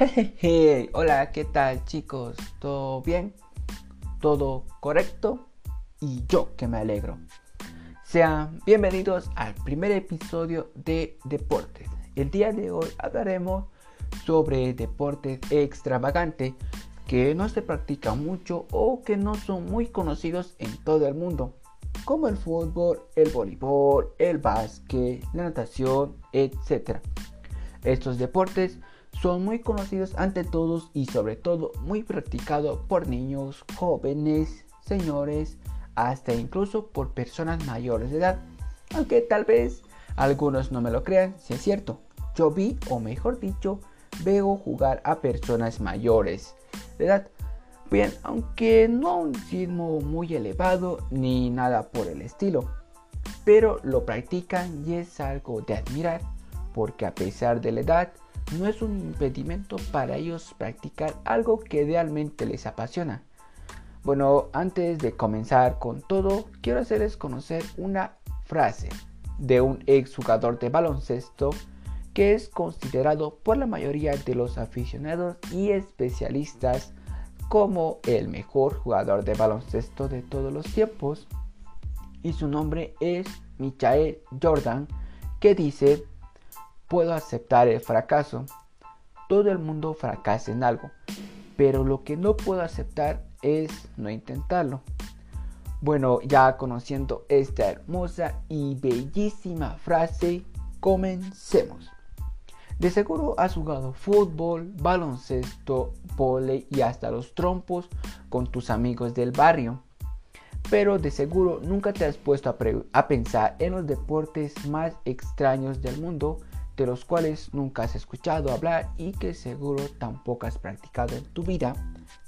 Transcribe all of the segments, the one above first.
Jejeje, hola, ¿qué tal chicos? ¿Todo bien? ¿Todo correcto? Y yo que me alegro. Sean bienvenidos al primer episodio de Deportes. El día de hoy hablaremos sobre deportes extravagantes que no se practican mucho o que no son muy conocidos en todo el mundo, como el fútbol, el voleibol, el básquet, la natación, etc. Estos deportes son muy conocidos ante todos y sobre todo muy practicados por niños, jóvenes, señores, hasta incluso por personas mayores de edad. Aunque tal vez algunos no me lo crean, si es cierto. Yo vi, o mejor dicho, veo jugar a personas mayores de edad. Bien, aunque no a un ritmo muy elevado ni nada por el estilo. Pero lo practican y es algo de admirar, porque a pesar de la edad, no es un impedimento para ellos practicar algo que realmente les apasiona. Bueno, antes de comenzar con todo, quiero hacerles conocer una frase de un ex jugador de baloncesto que es considerado por la mayoría de los aficionados y especialistas como el mejor jugador de baloncesto de todos los tiempos. Y su nombre es Michael Jordan, que dice, puedo aceptar el fracaso. Todo el mundo fracasa en algo, pero lo que no puedo aceptar es no intentarlo. Bueno, ya conociendo esta hermosa y bellísima frase, comencemos. De seguro has jugado fútbol, baloncesto, volei y hasta los trompos con tus amigos del barrio. Pero de seguro nunca te has puesto a, a pensar en los deportes más extraños del mundo de los cuales nunca has escuchado hablar y que seguro tampoco has practicado en tu vida.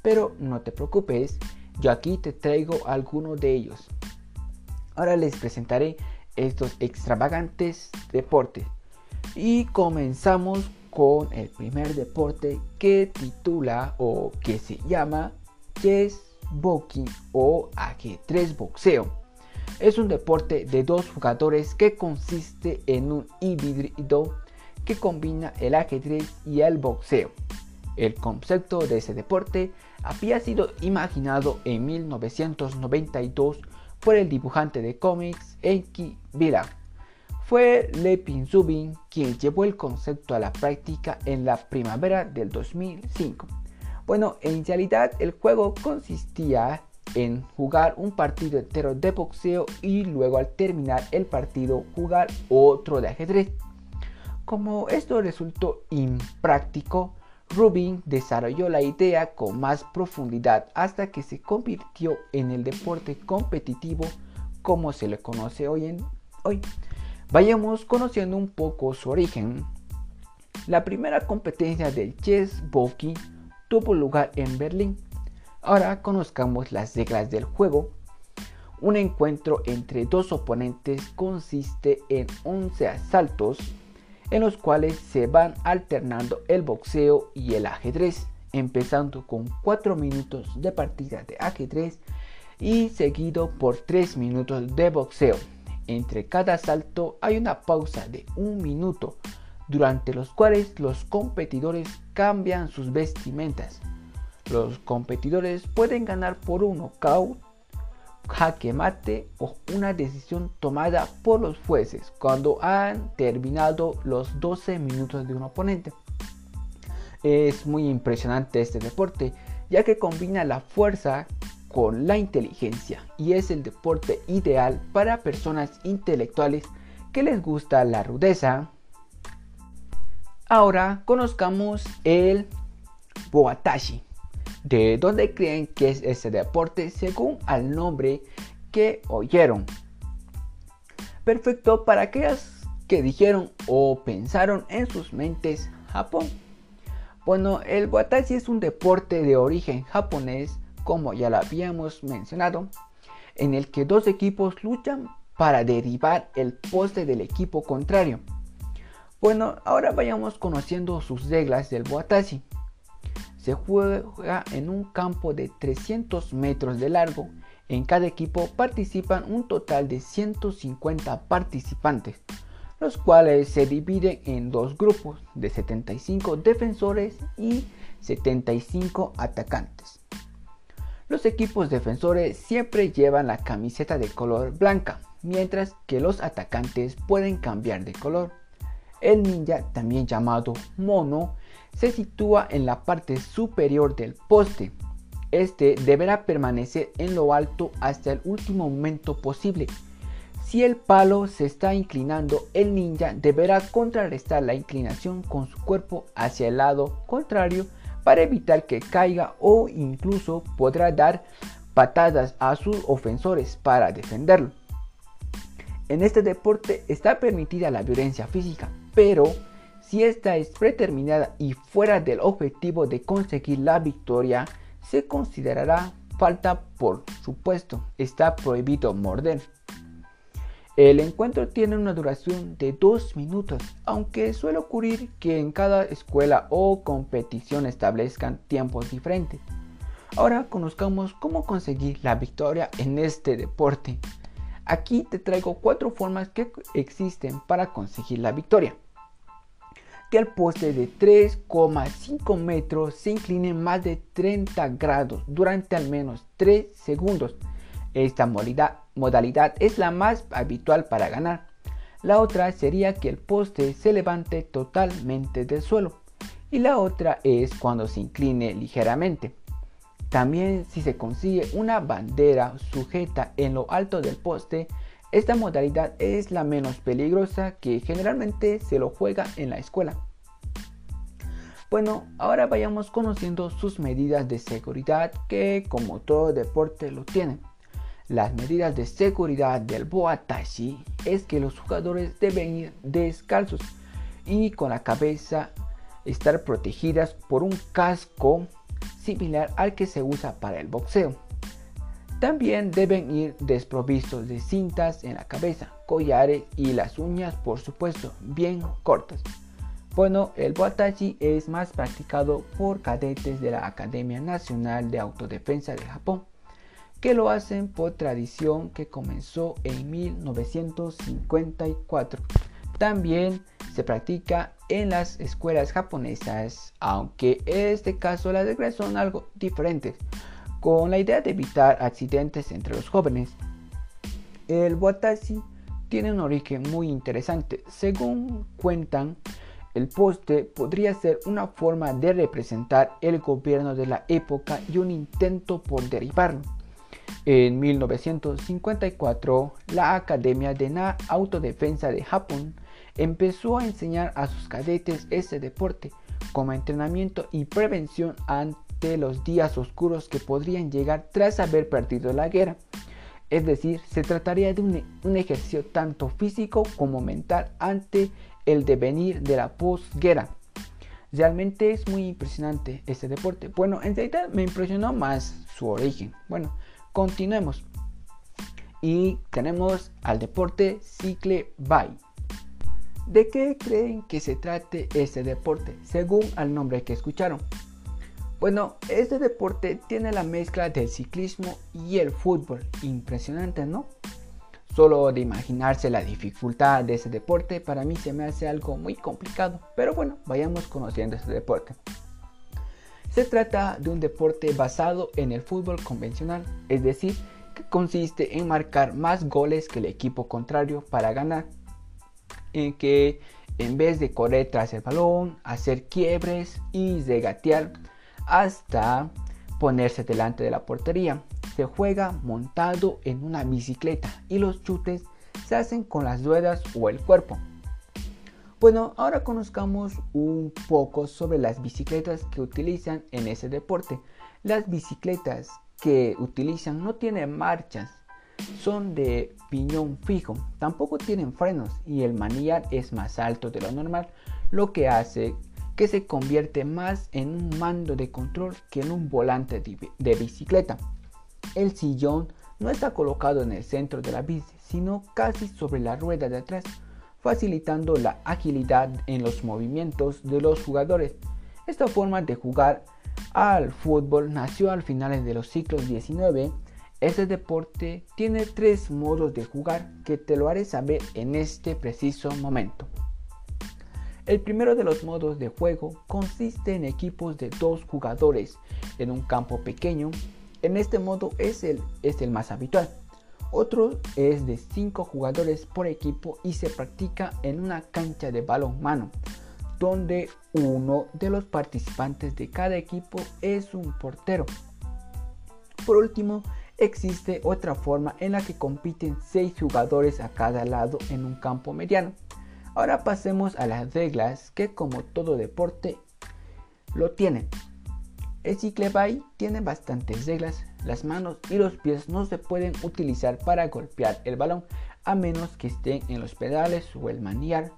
Pero no te preocupes, yo aquí te traigo algunos de ellos. Ahora les presentaré estos extravagantes deportes. Y comenzamos con el primer deporte que titula o que se llama Chess Boxing o ajedrez boxeo. Es un deporte de dos jugadores que consiste en un híbrido que combina el ajedrez y el boxeo. El concepto de ese deporte había sido imaginado en 1992 por el dibujante de cómics Enki Villa. Fue Lepin Zubin quien llevó el concepto a la práctica en la primavera del 2005. Bueno, en realidad el juego consistía en jugar un partido entero de boxeo y luego al terminar el partido jugar otro de ajedrez. Como esto resultó impráctico, Rubin desarrolló la idea con más profundidad hasta que se convirtió en el deporte competitivo como se le conoce hoy en hoy. Vayamos conociendo un poco su origen. La primera competencia del chess Boki tuvo lugar en Berlín. Ahora conozcamos las reglas del juego. Un encuentro entre dos oponentes consiste en 11 asaltos en los cuales se van alternando el boxeo y el ajedrez, empezando con 4 minutos de partida de ajedrez y seguido por 3 minutos de boxeo. Entre cada asalto hay una pausa de un minuto, durante los cuales los competidores cambian sus vestimentas. Los competidores pueden ganar por un knockout jaque mate o una decisión tomada por los jueces cuando han terminado los 12 minutos de un oponente. Es muy impresionante este deporte ya que combina la fuerza con la inteligencia y es el deporte ideal para personas intelectuales que les gusta la rudeza. Ahora conozcamos el Boatashi. ¿De dónde creen que es ese deporte según al nombre que oyeron? Perfecto para aquellos que dijeron o pensaron en sus mentes Japón. Bueno, el watashi es un deporte de origen japonés, como ya lo habíamos mencionado, en el que dos equipos luchan para derribar el poste del equipo contrario. Bueno, ahora vayamos conociendo sus reglas del watashi. Se juega en un campo de 300 metros de largo. En cada equipo participan un total de 150 participantes. los cuales se dividen en dos grupos de 75 defensores y 75 atacantes. Los equipos defensores siempre llevan la camiseta de color blanca, mientras que los atacantes pueden cambiar de color. El ninja, también llamado mono, se sitúa en la parte superior del poste. Este deberá permanecer en lo alto hasta el último momento posible si el palo se está inclinando, el ninja deberá contrarrestar la inclinación con su cuerpo hacia el lado contrario para evitar que caiga o incluso podrá dar patadas a sus ofensores para defenderlo. En este deporte está permitida la violencia física, pero si esta es predeterminada y fuera del objetivo de conseguir la victoria, se considerará falta por supuesto. Está prohibido morder. El encuentro tiene una duración de dos minutos, aunque suele ocurrir que en cada escuela o competición establezcan tiempos diferentes. Ahora conozcamos cómo conseguir la victoria en este deporte. Aquí te traigo cuatro formas que existen para conseguir la victoria. Que el poste de 3,5 metros se incline más de 30 grados durante al menos 3 segundos esta modalidad, es la más habitual para ganar. La otra sería que el poste se levante totalmente del suelo. Y la otra es cuando se incline ligeramente. También si se consigue una bandera sujeta en lo alto del poste, esta modalidad es la menos peligrosa que generalmente se lo juega en la escuela. Bueno, ahora vayamos conociendo sus medidas de seguridad que como todo deporte lo tienen. Las medidas de seguridad del Boatashi es que los jugadores deben ir descalzos y con la cabeza estar protegidas por un casco similar al que se usa para el boxeo. También deben ir desprovistos de cintas en la cabeza, collares y las uñas por supuesto bien cortas. Bueno, el Boatashi es más practicado por cadetes de la Academia Nacional de Autodefensa de Japón que lo hacen por tradición que comenzó en 1954. También se practica en las escuelas japonesas, aunque en este caso las reglas son algo diferentes, con la idea de evitar accidentes entre los jóvenes. El watashi tiene un origen muy interesante. Según cuentan, el poste podría ser una forma de representar el gobierno de la época y un intento por derribarlo. En 1954, la Academia de Autodefensa de Japón empezó a enseñar a sus cadetes ese deporte como entrenamiento y prevención ante los días oscuros que podrían llegar tras haber perdido la guerra. Es decir, se trataría de un, un ejercicio tanto físico como mental ante el devenir de la posguerra. Realmente es muy impresionante este deporte. Bueno, en realidad me impresionó más su origen. Bueno, Continuemos. Y tenemos al deporte Cicle Bay. ¿De qué creen que se trate este deporte? Según al nombre que escucharon. Bueno, este deporte tiene la mezcla del ciclismo y el fútbol. Impresionante, ¿no? Solo de imaginarse la dificultad de ese deporte para mí se me hace algo muy complicado. Pero bueno, vayamos conociendo este deporte. Se trata de un deporte basado en el fútbol convencional, es decir, que consiste en marcar más goles que el equipo contrario para ganar, en que en vez de correr tras el balón, hacer quiebres y regatear hasta ponerse delante de la portería, se juega montado en una bicicleta y los chutes se hacen con las ruedas o el cuerpo. Bueno, ahora conozcamos un poco sobre las bicicletas que utilizan en ese deporte. Las bicicletas que utilizan no tienen marchas, son de piñón fijo, tampoco tienen frenos y el manillar es más alto de lo normal, lo que hace que se convierte más en un mando de control que en un volante de bicicleta. El sillón no está colocado en el centro de la bici, sino casi sobre la rueda de atrás facilitando la agilidad en los movimientos de los jugadores. Esta forma de jugar al fútbol nació al finales de los siglos XIX Este deporte tiene tres modos de jugar que te lo haré saber en este preciso momento. El primero de los modos de juego consiste en equipos de dos jugadores en un campo pequeño. En este modo es el, es el más habitual. Otro es de cinco jugadores por equipo y se practica en una cancha de balón mano, donde uno de los participantes de cada equipo es un portero. Por último, existe otra forma en la que compiten 6 jugadores a cada lado en un campo mediano. Ahora pasemos a las reglas que como todo deporte lo tienen. El ciclebay tiene bastantes reglas. Las manos y los pies no se pueden utilizar para golpear el balón a menos que estén en los pedales o el manillar.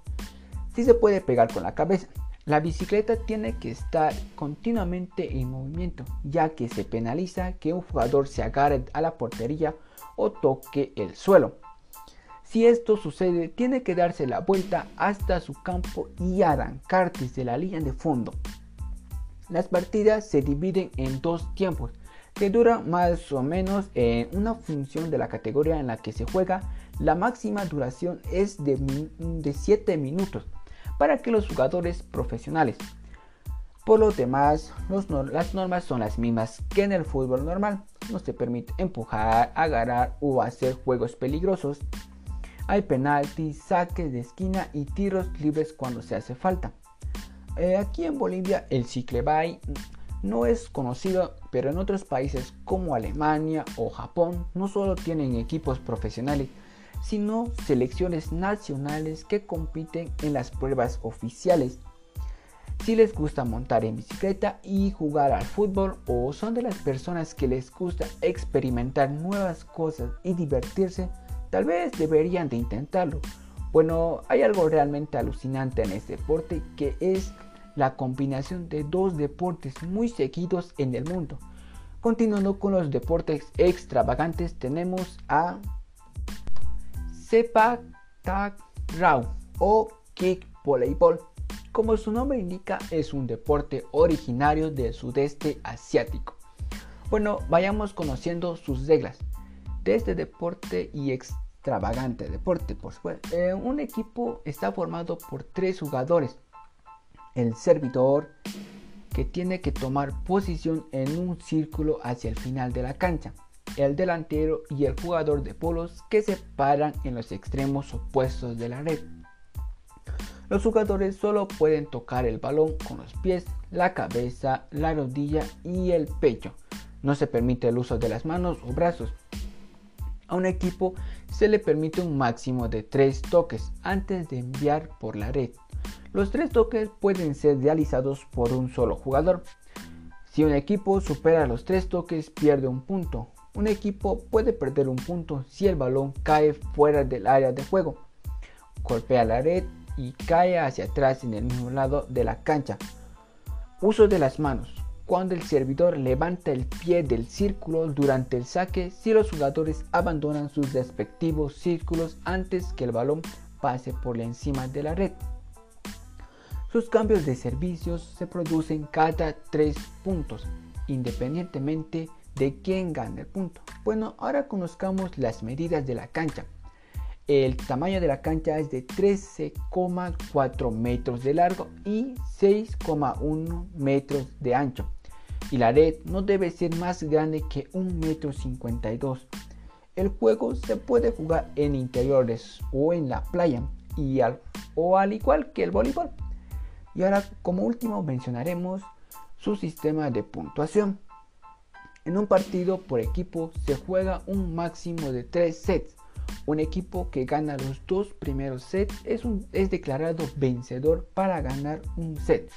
Sí se puede pegar con la cabeza. La bicicleta tiene que estar continuamente en movimiento, ya que se penaliza que un jugador se agarre a la portería o toque el suelo. Si esto sucede, tiene que darse la vuelta hasta su campo y arrancar desde la línea de fondo. Las partidas se dividen en dos tiempos, que duran más o menos en una función de la categoría en la que se juega. La máxima duración es de, de 7 minutos para que los jugadores profesionales. Por lo demás, las normas son las mismas que en el fútbol normal. No se permite empujar, agarrar o hacer juegos peligrosos. Hay penaltis, saques de esquina y tiros libres cuando se hace falta. Eh, aquí en Bolivia el ciclebay no es conocido, pero en otros países como Alemania o Japón no solo tienen equipos profesionales, sino selecciones nacionales que compiten en las pruebas oficiales. Si les gusta montar en bicicleta y jugar al fútbol o son de las personas que les gusta experimentar nuevas cosas y divertirse, tal vez deberían de intentarlo. Bueno, hay algo realmente alucinante en este deporte que es la combinación de dos deportes muy seguidos en el mundo. Continuando con los deportes extravagantes tenemos a Sepak Takraw o Kick Voleibol. Como su nombre indica, es un deporte originario del sudeste asiático. Bueno, vayamos conociendo sus reglas de este deporte y extravagante deporte, por supuesto. Eh, un equipo está formado por tres jugadores. El servidor, que tiene que tomar posición en un círculo hacia el final de la cancha el delantero y el jugador de polos que se paran en los extremos opuestos de la red. Los jugadores solo pueden tocar el balón con los pies, la cabeza, la rodilla y el pecho. No se permite el uso de las manos o brazos. A un equipo se le permite un máximo de 3 toques antes de enviar por la red. Los tres toques pueden ser realizados por un solo jugador. Si un equipo supera los tres toques pierde un punto, un equipo puede perder un punto si el balón cae fuera del área de juego, golpea la red y cae hacia atrás en el mismo lado de la cancha. Uso de las manos. Cuando el servidor levanta el pie del círculo durante el saque, si los jugadores abandonan sus respectivos círculos antes que el balón pase por encima de la red. Sus cambios de servicios se producen cada 3 puntos, independientemente de quién gana el punto. Bueno, ahora conozcamos las medidas de la cancha. El tamaño de la cancha es de 13,4 metros de largo y 6,1 metros de ancho. Y la red no debe ser más grande que 1,52 metro. El juego se puede jugar en interiores o en la playa y al, o al igual que el voleibol. Y ahora como último mencionaremos su sistema de puntuación. En un partido por equipo se juega un máximo de 3 sets. Un equipo que gana los dos primeros sets es declarado vencedor para ganar un set.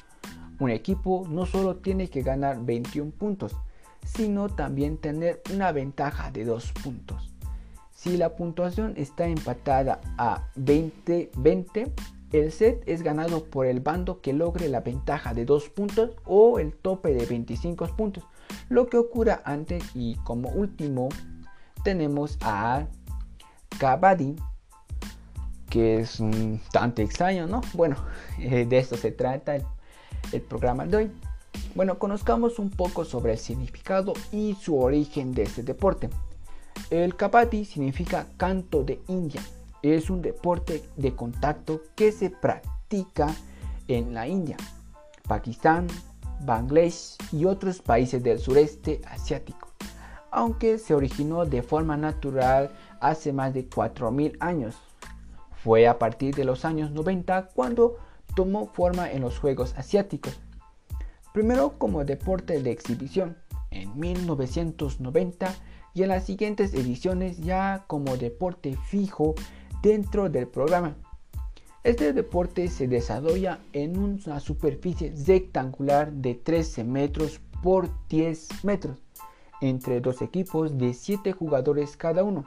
Un equipo no solo tiene que ganar 21 puntos, sino también tener una ventaja de 2 puntos. Si la puntuación está empatada a 20-20, el set es ganado por el bando que logre la ventaja de 2 puntos o el tope de 25 puntos lo que ocurra antes y como último tenemos a Kabaddi que es un tanto extraño, ¿no? Bueno, eh, de esto se trata el programa de hoy. Bueno, conozcamos un poco sobre el significado y su origen de este deporte. El kabaddi significa canto de India. Es un deporte de contacto que se practica en la India, Pakistán, Bangladesh y otros países del sureste asiático, aunque se originó de forma natural hace más de 4.000 años. Fue a partir de los años 90 cuando tomó forma en los Juegos Asiáticos, primero como deporte de exhibición en 1990 y en las siguientes ediciones ya como deporte fijo dentro del programa. Este deporte se desarrolla en una superficie rectangular de 13 metros por 10 metros entre dos equipos de 7 jugadores cada uno.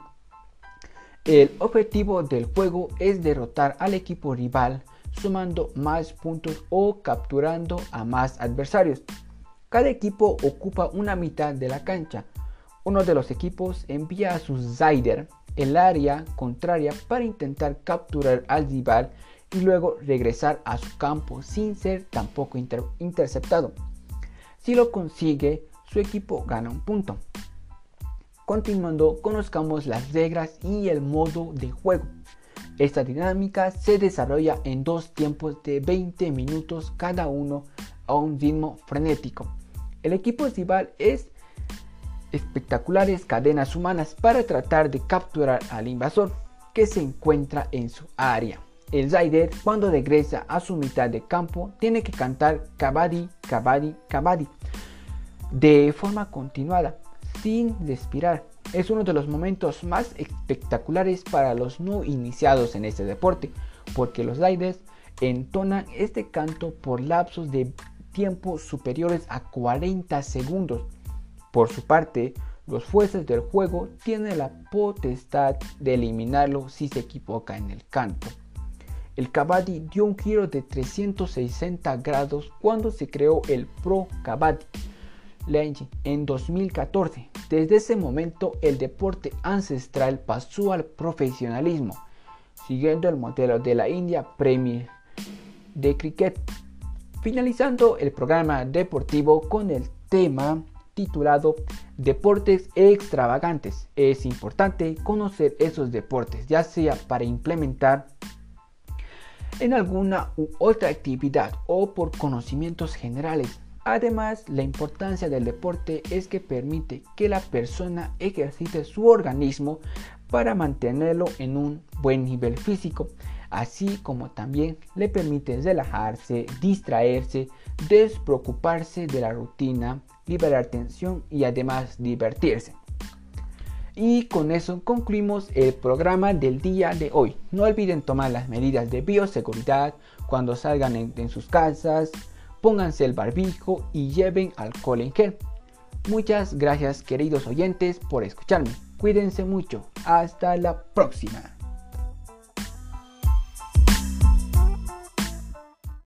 El objetivo del juego es derrotar al equipo rival sumando más puntos o capturando a más adversarios. Cada equipo ocupa una mitad de la cancha. Uno de los equipos envía a su Zyder el área contraria para intentar capturar al rival y luego regresar a su campo sin ser tampoco interceptado. Si lo consigue, su equipo gana un punto. Continuando, conozcamos las reglas y el modo de juego. Esta dinámica se desarrolla en dos tiempos de 20 minutos cada uno a un ritmo frenético. El equipo rival es espectaculares cadenas humanas para tratar de capturar al invasor que se encuentra en su área. El Zayder cuando regresa a su mitad de campo tiene que cantar Kabaddi, Kabaddi, Kabaddi de forma continuada, sin respirar. Es uno de los momentos más espectaculares para los no iniciados en este deporte, porque los Zayders entonan este canto por lapsos de tiempo superiores a 40 segundos. Por su parte, los jueces del juego tienen la potestad de eliminarlo si se equivoca en el canto. El Kabaddi dio un giro de 360 grados cuando se creó el Pro Kabaddi en 2014. Desde ese momento el deporte ancestral pasó al profesionalismo, siguiendo el modelo de la India Premier de cricket. Finalizando el programa deportivo con el tema titulado Deportes extravagantes. Es importante conocer esos deportes, ya sea para implementar en alguna u otra actividad o por conocimientos generales. Además, la importancia del deporte es que permite que la persona ejercite su organismo para mantenerlo en un buen nivel físico, así como también le permite relajarse, distraerse, despreocuparse de la rutina, liberar tensión y además divertirse. Y con eso concluimos el programa del día de hoy. No olviden tomar las medidas de bioseguridad cuando salgan en, sus casas, pónganse el barbijo y lleven alcohol en gel. Muchas gracias queridos oyentes por escucharme. Cuídense mucho. Hasta la próxima.